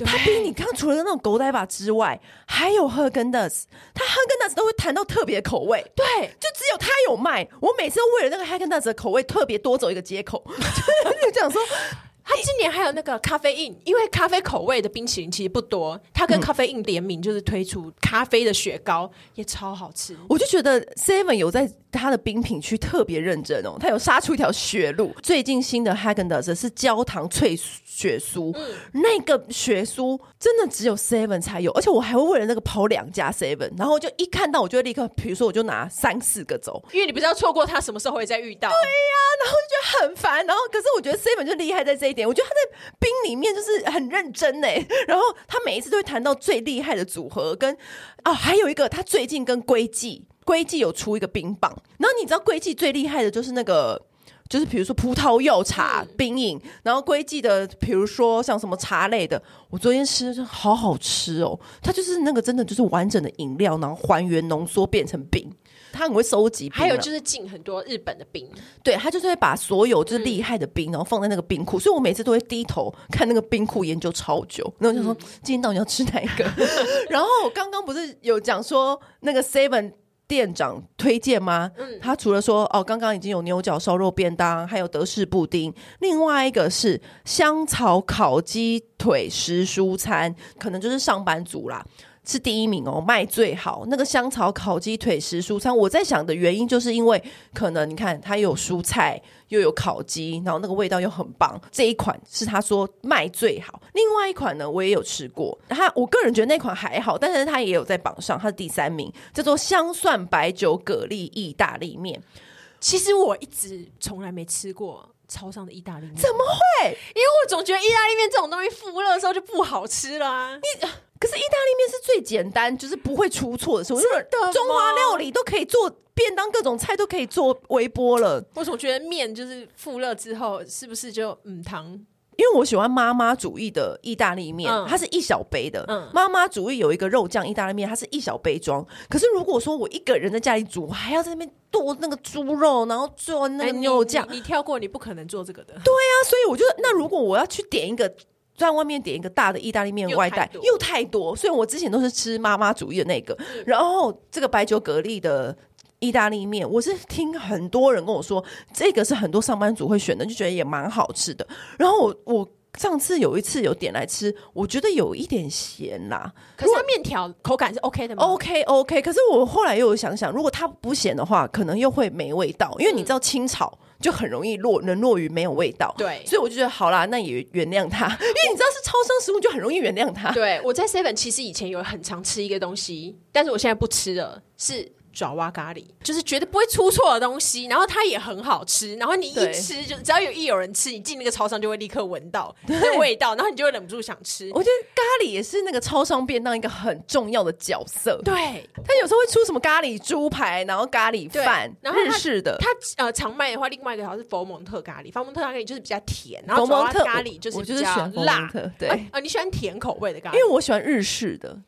它比你刚除了那种狗仔吧之外，还有哈根达斯，它哈根达斯都会谈到特别口味，对，就只有他有卖。我每次都为了那个哈根达斯的口味特别多走一个街口，(laughs) 就讲说。他今年还有那个咖啡因，因为咖啡口味的冰淇淋其实不多，他跟咖啡因联名就是推出咖啡的雪糕，也超好吃。我就觉得 Seven 有在他的冰品区特别认真哦，他有杀出一条血路。最近新的 Häagen-Dazs 是焦糖脆雪酥，嗯、那个雪酥真的只有 Seven 才有，而且我还会为了那个跑两家 Seven，然后就一看到我就会立刻，比如说我就拿三四个走，因为你不知道错过他什么时候会再遇到。对呀、啊，然后就觉得很烦。然后可是我觉得 Seven 就厉害在这一点。我觉得他在冰里面就是很认真哎，(laughs) 然后他每一次都会谈到最厉害的组合，跟哦还有一个他最近跟龟记龟记有出一个冰棒，然后你知道龟记最厉害的就是那个就是比如说葡萄柚茶冰饮，然后龟记的比如说像什么茶类的，我昨天吃的好好吃哦，它就是那个真的就是完整的饮料，然后还原浓缩变成冰。他很会收集，还有就是进很多日本的冰，对，他就是会把所有就是厉害的冰，然后放在那个冰库，所以我每次都会低头看那个冰库，研究超久。然后就说今天到底要吃哪一个？(laughs) 然后我刚刚不是有讲说那个 Seven 店长推荐吗？嗯，他除了说哦，刚刚已经有牛角烧肉便当，还有德式布丁，另外一个是香草烤鸡腿时蔬餐，可能就是上班族啦。是第一名哦，卖最好。那个香草烤鸡腿食蔬餐，我在想的原因就是因为可能你看它有蔬菜又有烤鸡，然后那个味道又很棒。这一款是他说卖最好。另外一款呢，我也有吃过，他我个人觉得那款还好，但是他也有在榜上，他是第三名，叫做香蒜白酒蛤蜊意大利面。其实我一直从来没吃过。超商的意大利面怎么会？因为我总觉得意大利面这种东西复热的时候就不好吃了啊。你可是意大利面是最简单，就是不会出错的时候，就是中华料理都可以做便当，各种菜都可以做微波了。我总觉得面就是复热之后是不是就嗯糖？因为我喜欢妈妈主义的意大利面，嗯、它是一小杯的。妈妈、嗯、主义有一个肉酱意大利面，它是一小杯装。可是如果说我一个人在家里煮，我还要在那边剁那个猪肉，然后做那个牛肉酱、欸，你跳过，你不可能做这个的。对呀、啊，所以我觉得，那如果我要去点一个在外面点一个大的意大利面外带，又太，多。所以我之前都是吃妈妈主义的那个。嗯、然后这个白酒蛤蜊的。意大利面，我是听很多人跟我说，这个是很多上班族会选的，就觉得也蛮好吃的。然后我我上次有一次有点来吃，我觉得有一点咸啦。可是它面条口感是 OK 的吗？OK OK。可是我后来又有想想，如果它不咸的话，可能又会没味道，因为你知道清炒就很容易落沦落于没有味道。对，所以我就觉得好啦，那也原谅他，(laughs) 因为你知道是超商食物，就很容易原谅他。对，我在 Seven 其实以前有很常吃一个东西，但是我现在不吃了，是。爪哇咖喱就是绝对不会出错的东西，然后它也很好吃，然后你一吃对就只要有一有人吃，你进那个超商就会立刻闻到那个味道，然后你就会忍不住想吃。我觉得咖喱也是那个超商便当一个很重要的角色。对，它有时候会出什么咖喱猪排，然后咖喱饭，然后日式的。它呃常卖的话，另外一个好像是佛蒙特咖喱，佛蒙特咖喱就是比较甜，然后爪哇咖喱就是比较辣。对啊、呃，你喜欢甜口味的咖喱？因为我喜欢日式的。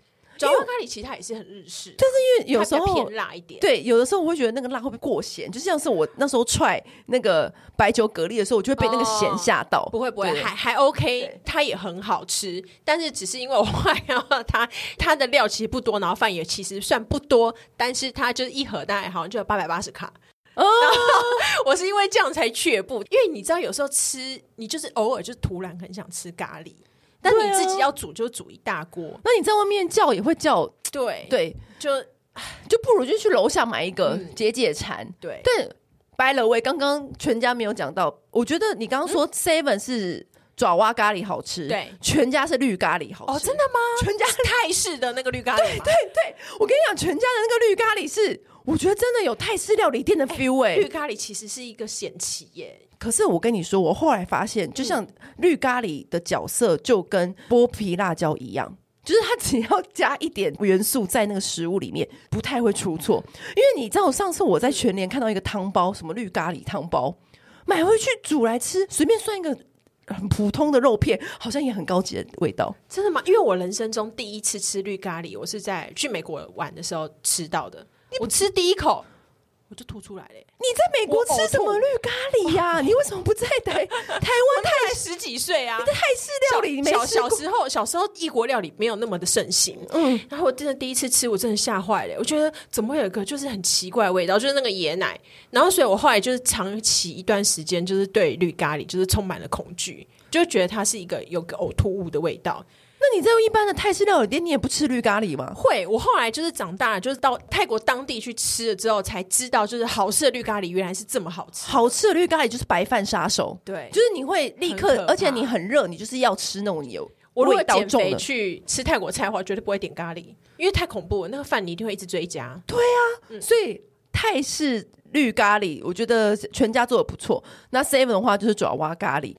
爪哇咖喱其实它也是很日式，但是因为有时候偏辣一点。对，有的时候我会觉得那个辣会不会过咸？就像是我那时候踹那个白酒蛤蜊的时候，我就会被那个咸吓到。不会不会，还还 OK，它也很好吃。但是只是因为我后来然后它它的料其实不多，然后饭也其实算不多，但是它就是一盒大概好像就有八百八十卡。哦，(laughs) 我是因为这样才却步，因为你知道有时候吃你就是偶尔就突然很想吃咖喱。但你自己要煮就煮一大锅，那你在外面叫也会叫，对。对，就就不如就去楼下买一个解解馋。对，但 by the way，刚刚全家没有讲到，我觉得你刚刚说 seven 是爪哇咖喱好吃，对，全家是绿咖喱好吃。哦，真的吗？全家泰式的那个绿咖喱，对对对，我跟你讲，全家的那个绿咖喱是，我觉得真的有泰式料理店的 feel 哎，绿咖喱其实是一个险棋耶。可是我跟你说，我后来发现，就像绿咖喱的角色就跟剥皮辣椒一样，就是它只要加一点元素在那个食物里面，不太会出错。因为你知道，上次我在全联看到一个汤包，什么绿咖喱汤包，买回去煮来吃，随便涮一个很普通的肉片，好像也很高级的味道。真的吗？因为我人生中第一次吃绿咖喱，我是在去美国玩的时候吃到的。我吃第一口。我就吐出来了。你在美国吃什么绿咖喱呀、啊？(laughs) 你为什么不在台 (laughs) 台湾？才十几岁啊！你在泰式料理，小小时候小时候异国料理没有那么的盛行。嗯，然后我真的第一次吃，我真的吓坏了。我觉得怎么会有一个就是很奇怪的味道，就是那个椰奶。然后所以我后来就是长期一段时间，就是对绿咖喱就是充满了恐惧，就觉得它是一个有个呕吐物的味道。那你在一般的泰式料理店，你也不吃绿咖喱吗？会，我后来就是长大了，就是到泰国当地去吃了之后，才知道就是好吃的绿咖喱原来是这么好吃。好吃的绿咖喱就是白饭杀手，对，就是你会立刻，而且你很热，你就是要吃那种有味道重的。我如果减肥去吃泰国菜的话，绝对不会点咖喱，因为太恐怖了，那个饭你一定会一直追加。对啊，嗯、所以泰式绿咖喱，我觉得全家做的不错。那 seven 的话就是爪哇咖喱。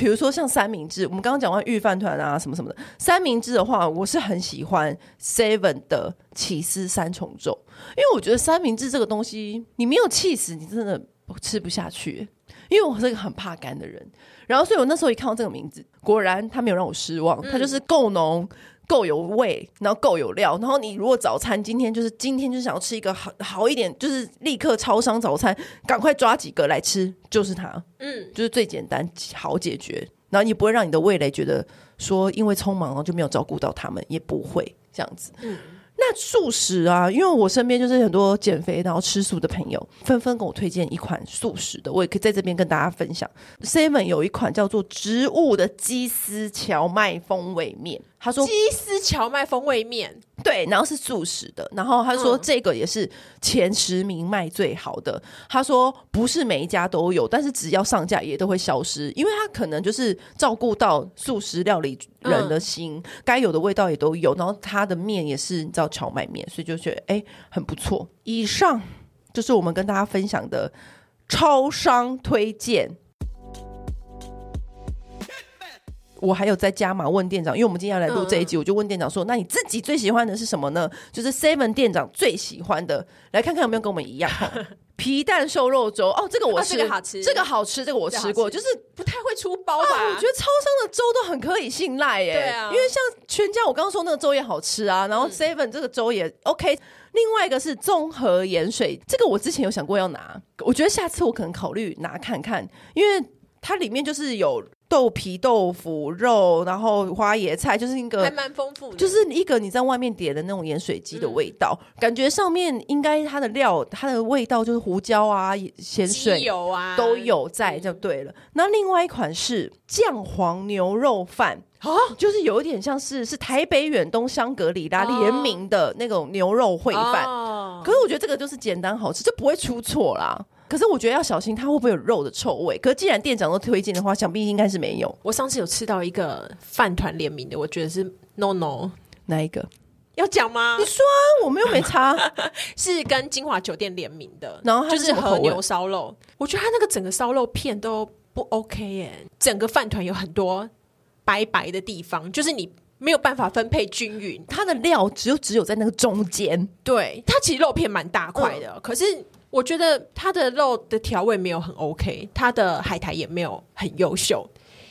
比如说像三明治，我们刚刚讲完御饭团啊什么什么的。三明治的话，我是很喜欢 Seven 的起司三重奏，因为我觉得三明治这个东西，你没有气死，你真的吃不下去。因为我是一个很怕干的人，然后所以我那时候一看到这个名字，果然他没有让我失望，他就是够浓。够有味，然后够有料，然后你如果早餐今天就是今天就想要吃一个好好一点，就是立刻超商早餐，赶快抓几个来吃，就是它，嗯，就是最简单好解决，然后你不会让你的味蕾觉得说因为匆忙然后就没有照顾到他们，也不会这样子。嗯，那素食啊，因为我身边就是很多减肥然后吃素的朋友，纷纷跟我推荐一款素食的，我也可以在这边跟大家分享。Seven 有一款叫做植物的鸡丝荞麦风味面。他说鸡丝荞麦风味面，对，然后是素食的，然后他说这个也是前十名卖最好的。嗯、他说不是每一家都有，但是只要上架也都会消失，因为他可能就是照顾到素食料理人的心，嗯、该有的味道也都有。然后他的面也是你知道荞麦面，所以就觉得哎很不错。以上就是我们跟大家分享的超商推荐。我还有在加码问店长，因为我们今天要来录这一集，我就问店长说：“那你自己最喜欢的是什么呢？”就是 Seven 店长最喜欢的，来看看有没有跟我们一样。(laughs) 皮蛋瘦肉粥哦，这个我吃，这个好吃，这个好吃，这个我吃过，就是不太会出包吧？我觉得超商的粥都很可以信赖耶。对啊，因为像全家，我刚刚说那个粥也好吃啊，然后 Seven 这个粥也 OK。另外一个是综合盐水，这个我之前有想过要拿，我觉得下次我可能考虑拿看看，因为它里面就是有。豆皮、豆腐、肉，然后花椰菜，就是一个还蛮丰富的，就是一个你在外面点的那种盐水鸡的味道，嗯、感觉上面应该它的料，它的味道就是胡椒啊、咸水油啊都有在，就对了。嗯、那另外一款是酱黄牛肉饭啊，就是有一点像是是台北远东香格里拉联名的那种牛肉烩饭，哦、可是我觉得这个就是简单好吃，就不会出错啦。可是我觉得要小心，它会不会有肉的臭味？可是既然店长都推荐的话，想必应该是没有。我上次有吃到一个饭团联名的，我觉得是 no no，哪一个？要讲吗？你说啊，我们又没差，(laughs) 是跟金华酒店联名的，然后它就是和牛烧肉。我觉得它那个整个烧肉片都不 OK 耶，整个饭团有很多白白的地方，就是你没有办法分配均匀。它的料只有只有在那个中间，对，它其实肉片蛮大块的，嗯、可是。我觉得它的肉的调味没有很 OK，它的海苔也没有很优秀，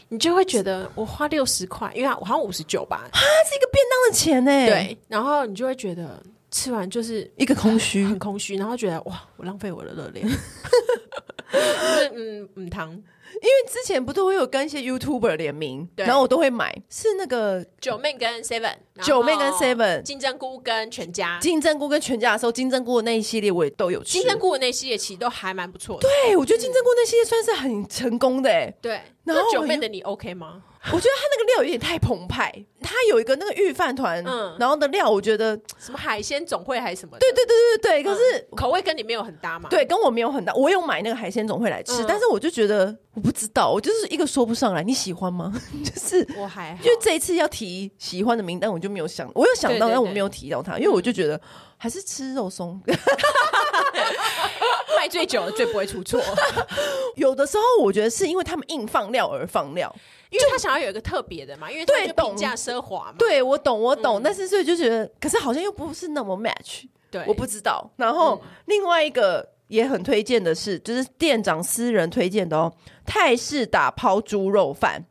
你就会觉得我花六十块，因为我好像五十九吧，啊，是一个便当的钱呢。对，然后你就会觉得吃完就是一个空虚，很空虚，然后觉得哇，我浪费我的热量，(laughs) 就是嗯嗯汤。因为之前不都会有跟一些 YouTuber 联名，对然后我都会买，是那个九妹跟 Seven，九妹跟 Seven，金针菇跟全家，金针菇跟全家的时候，金针菇的那一系列我也都有吃，金针菇的那一系列其实都还蛮不错的。对，我觉得金针菇那系列算是很成功的哎。对，然后九妹的你 OK 吗？我觉得他那个料有点太澎湃，他有一个那个御饭团，嗯，然后的料我觉得什么海鲜总会还是什么的，对对对对对，可是口味跟你没有很搭嘛？对，跟我没有很搭。我有买那个海鲜总会来吃，但是我就觉得我不知道，我就是一个说不上来。你喜欢吗？(laughs) 就是我还好，因为这一次要提喜欢的名单，我就没有想，我有想到，但我没有提到它，因为我就觉得还是吃肉松。(laughs) 卖最久的最不会出错。(laughs) 有的时候我觉得是因为他们硬放料而放料，因为他想要有一个特别的嘛，因为对懂价奢华嘛。对，我懂，我懂，但是所以就觉得，可是好像又不是那么 match。对，我不知道。然后另外一个也很推荐的是，就是店长私人推荐的哦，泰式打抛猪肉饭。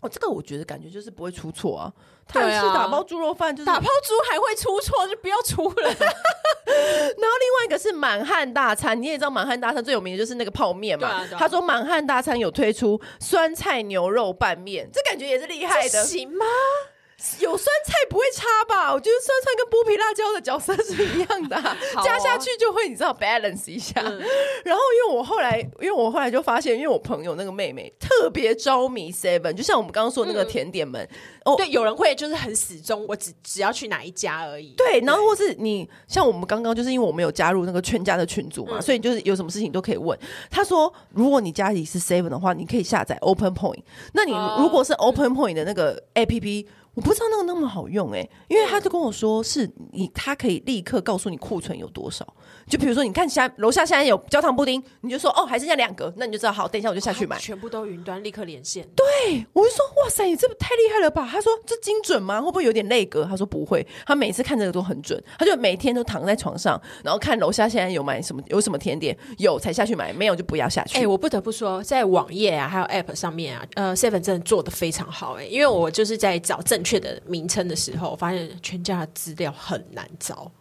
哦，这个我觉得感觉就是不会出错啊。泰式打包猪肉饭就是打包猪还会出错，就不要出了。(laughs) 然后另外一个是满汉大餐，你也知道满汉大餐最有名的就是那个泡面嘛。啊啊、他说满汉大餐有推出酸菜牛肉拌面，这感觉也是厉害的，行吗？有酸菜不会差吧？我觉得酸菜跟剥皮辣椒的角色是一样的，(laughs) 加下去就会你知道 balance 一下。嗯、(laughs) 然后因为我后来，因为我后来就发现，因为我朋友那个妹妹特别着迷 Seven，就像我们刚刚说的那个甜点们，嗯、哦，对，有人会就是很始终，我只只要去哪一家而已。对，然后或是你像我们刚刚就是因为我们有加入那个全家的群组嘛，嗯、所以就是有什么事情都可以问。他说，如果你家里是 Seven 的话，你可以下载 Open Point。那你如果是 Open Point 的那个 APP。我不知道那个那么好用哎、欸，因为他就跟我说是你，他可以立刻告诉你库存有多少。就比如说，你看下楼下现在有焦糖布丁，你就说哦，还剩下两个，那你就知道好，等一下我就下去买。全部都云端立刻连线。对，我就说哇塞，你这太厉害了吧？他说这精准吗？会不会有点累格？他说不会，他每次看这个都很准。他就每天都躺在床上，然后看楼下现在有买什么，有什么甜点，有才下去买，没有就不要下去。哎、欸，我不得不说，在网页啊，还有 App 上面啊，呃，Seven 真的做的非常好哎、欸，因为我就是在找正确的名称的时候，我发现全家的资料很难找。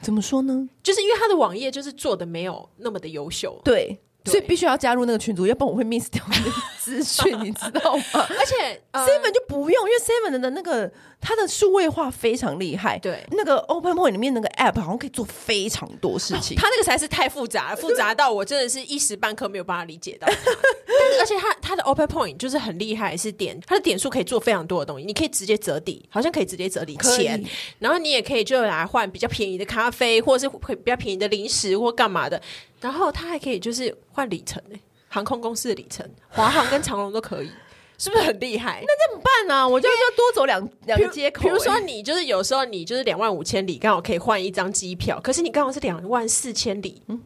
怎么说呢？就是因为他的网页就是做的没有那么的优秀。对。所以必须要加入那个群组，要不然我会 miss 掉资讯，你知道吗？(laughs) 而且、呃、Seven 就不用，因为 Seven 的那个它的数位化非常厉害。对，那个 Open Point 里面那个 App 好像可以做非常多事情。(laughs) 它、哦、那个实在是太复杂了，复杂到我真的是一时半刻没有办法理解到。(laughs) 但是而且它它的 Open Point 就是很厉害，是点它的点数可以做非常多的东西，你可以直接折抵，好像可以直接折抵钱，然后你也可以就来换比较便宜的咖啡，或者是会比较便宜的零食或干嘛的。然后它还可以就是换里程诶，航空公司的里程，华航跟长龙都可以，(laughs) 是不是很厉害？那怎么办呢、啊？我就就多走两两个街口。比如说你就是有时候你就是两万五千里，刚好可以换一张机票，可是你刚好是两万四千里，嗯，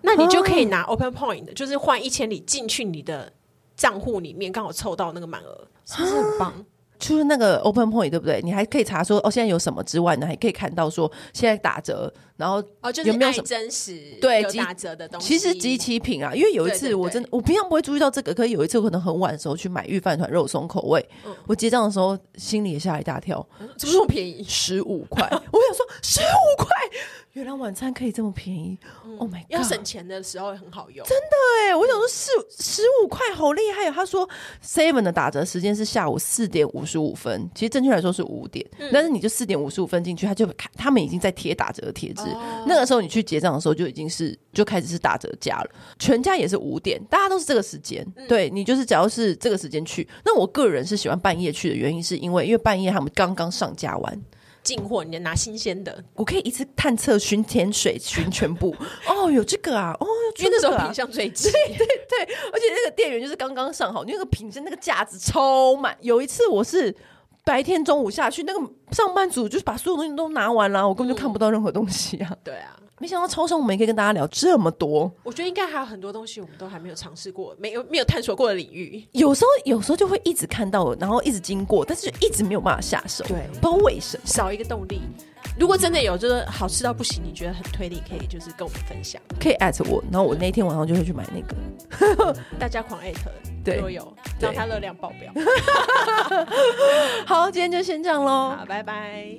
那你就可以拿 Open Point，就是换一千里进去你的账户里面，刚好凑到那个满额，是不是很棒？除了那个 Open Point 对不对？你还可以查说哦，现在有什么之外呢？还可以看到说现在打折，然后哦，就是有没有什么真实对有打折的东西？其实即期品啊，因为有一次我真的我平常不会注意到这个，可是有一次我可能很晚的时候去买御饭团肉松口味，嗯、我结账的时候心里也吓一大跳，怎么这么便宜？(laughs) 十五块！我想说十五块。原来晚餐可以这么便宜，嗯，Oh my God！要省钱的时候很好用，真的哎！我想说十十五块好厉害，他说 Seven 的打折时间是下午四点五十五分，其实正确来说是五点，嗯，但是你就四点五十五分进去，他就看他们已经在贴打折的贴纸，哦，那个时候你去结账的时候就已经是就开始是打折价了。全家也是五点，大家都是这个时间，嗯，对你就是只要是这个时间去。那我个人是喜欢半夜去的原因，是因为因为半夜他们刚刚上架完。进货，你拿新鲜的，我可以一次探测巡天水巡全部。(laughs) 哦，有这个啊，哦，因为那时候品相最齐，对对对，而且那个店员就是刚刚上好，那个品相那个架子超满。有一次我是白天中午下去，那个上班族就是把所有东西都拿完了，我根本就看不到任何东西啊。嗯、对啊。没想到超商我们也可以跟大家聊这么多，我觉得应该还有很多东西我们都还没有尝试过，没有没有探索过的领域。有时候有时候就会一直看到，然后一直经过，但是就一直没有办法下手。对，不知道为什么，少一个动力。如果真的有，就是好吃到不行，你觉得很推力，可以就是跟我们分享，可以艾特我，然后我那天晚上就会去买那个，(laughs) 大家狂艾特，对，都有，让它热量爆表。(laughs) 好，今天就先这样喽，好，拜拜。